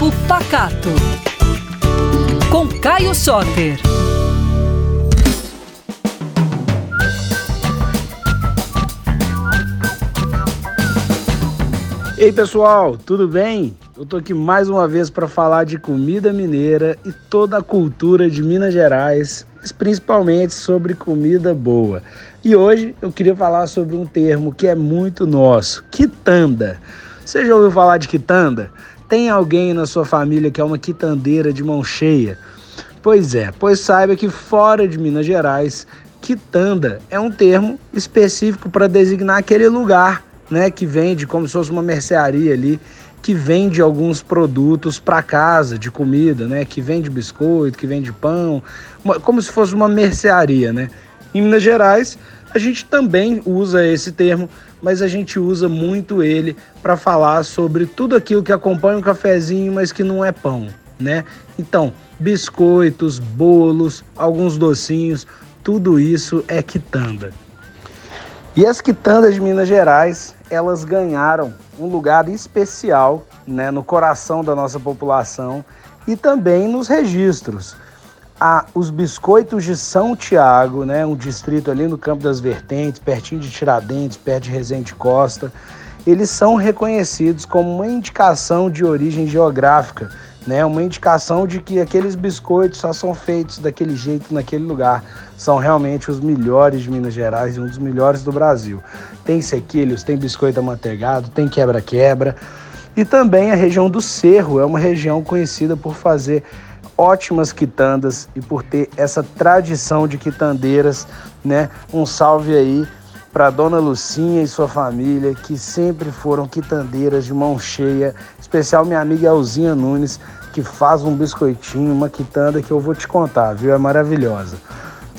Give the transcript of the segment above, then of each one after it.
Papo Pacato. Com Caio Soter. Ei pessoal, tudo bem? Eu tô aqui mais uma vez para falar de comida mineira e toda a cultura de Minas Gerais, mas principalmente sobre comida boa. E hoje eu queria falar sobre um termo que é muito nosso, quitanda. Você já ouviu falar de quitanda? Tem alguém na sua família que é uma quitandeira de mão cheia? Pois é, pois saiba que fora de Minas Gerais, quitanda é um termo específico para designar aquele lugar né, que vende como se fosse uma mercearia ali, que vende alguns produtos para casa de comida, né, que vende biscoito, que vende pão, como se fosse uma mercearia, né? Em Minas Gerais, a gente também usa esse termo, mas a gente usa muito ele para falar sobre tudo aquilo que acompanha um cafezinho, mas que não é pão, né? Então, biscoitos, bolos, alguns docinhos, tudo isso é quitanda. E as quitandas de Minas Gerais, elas ganharam um lugar especial né, no coração da nossa população e também nos registros. Ah, os biscoitos de São Tiago, né, um distrito ali no Campo das Vertentes, pertinho de Tiradentes, perto de Resende Costa, eles são reconhecidos como uma indicação de origem geográfica né? Uma indicação de que aqueles biscoitos só são feitos daquele jeito naquele lugar. São realmente os melhores de Minas Gerais e um dos melhores do Brasil. Tem sequilhos, tem biscoito amanteigado, tem quebra-quebra. E também a região do Cerro é uma região conhecida por fazer ótimas quitandas e por ter essa tradição de quitandeiras, né? Um salve aí para Dona Lucinha e sua família, que sempre foram quitandeiras de mão cheia, especial minha amiga Elzinha Nunes, que faz um biscoitinho, uma quitanda que eu vou te contar, viu? É maravilhosa.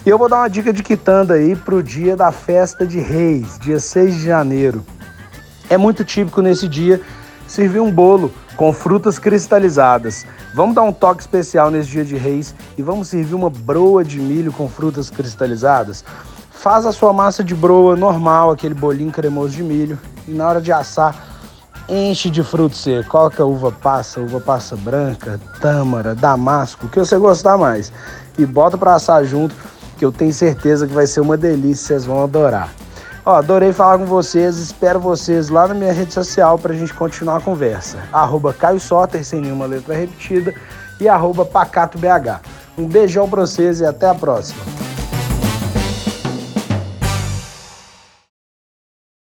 E eu vou dar uma dica de quitanda aí pro dia da festa de Reis, dia 6 de janeiro. É muito típico nesse dia servir um bolo com frutas cristalizadas. Vamos dar um toque especial nesse dia de Reis e vamos servir uma broa de milho com frutas cristalizadas. Faz a sua massa de broa normal, aquele bolinho cremoso de milho, e na hora de assar, enche de fruto seco. Coloca uva passa, uva passa branca, tâmara, damasco, o que você gostar mais. E bota para assar junto, que eu tenho certeza que vai ser uma delícia, vocês vão adorar. Ó, adorei falar com vocês, espero vocês lá na minha rede social para a gente continuar a conversa. Arroba Caio Soter, sem nenhuma letra repetida, e arroba PacatoBH. Um beijão para vocês e até a próxima.